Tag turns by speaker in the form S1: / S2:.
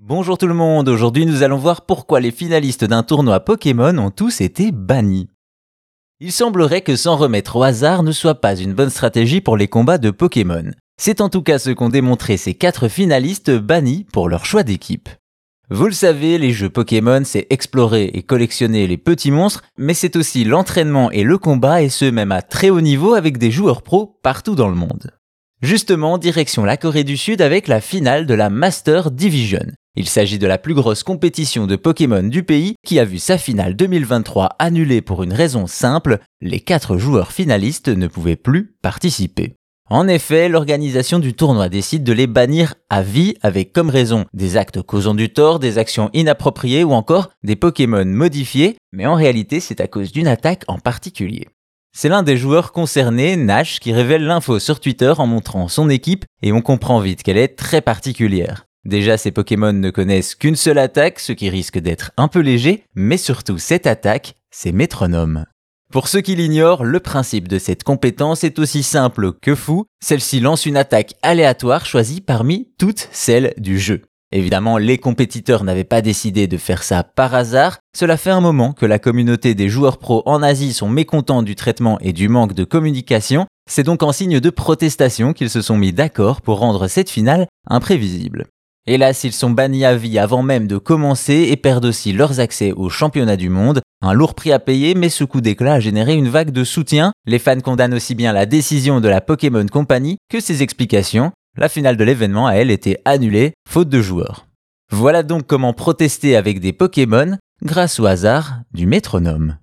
S1: Bonjour tout le monde, aujourd'hui nous allons voir pourquoi les finalistes d'un tournoi Pokémon ont tous été bannis. Il semblerait que s'en remettre au hasard ne soit pas une bonne stratégie pour les combats de Pokémon. C'est en tout cas ce qu'ont démontré ces quatre finalistes bannis pour leur choix d'équipe. Vous le savez, les jeux Pokémon, c'est explorer et collectionner les petits monstres, mais c'est aussi l'entraînement et le combat, et ce même à très haut niveau avec des joueurs pros partout dans le monde. Justement, direction la Corée du Sud avec la finale de la Master Division. Il s'agit de la plus grosse compétition de Pokémon du pays qui a vu sa finale 2023 annulée pour une raison simple, les quatre joueurs finalistes ne pouvaient plus participer. En effet, l'organisation du tournoi décide de les bannir à vie avec comme raison des actes causant du tort, des actions inappropriées ou encore des Pokémon modifiés, mais en réalité c'est à cause d'une attaque en particulier. C'est l'un des joueurs concernés, Nash, qui révèle l'info sur Twitter en montrant son équipe et on comprend vite qu'elle est très particulière. Déjà, ces Pokémon ne connaissent qu'une seule attaque, ce qui risque d'être un peu léger, mais surtout cette attaque, c'est métronome. Pour ceux qui l'ignorent, le principe de cette compétence est aussi simple que fou, celle-ci lance une attaque aléatoire choisie parmi toutes celles du jeu. Évidemment, les compétiteurs n'avaient pas décidé de faire ça par hasard, cela fait un moment que la communauté des joueurs pros en Asie sont mécontents du traitement et du manque de communication, c'est donc en signe de protestation qu'ils se sont mis d'accord pour rendre cette finale imprévisible. Hélas, ils sont bannis à vie avant même de commencer et perdent aussi leurs accès au championnat du monde. Un lourd prix à payer, mais ce coup d'éclat a généré une vague de soutien. Les fans condamnent aussi bien la décision de la Pokémon Company que ses explications. La finale de l'événement a elle été annulée, faute de joueurs. Voilà donc comment protester avec des Pokémon grâce au hasard du métronome.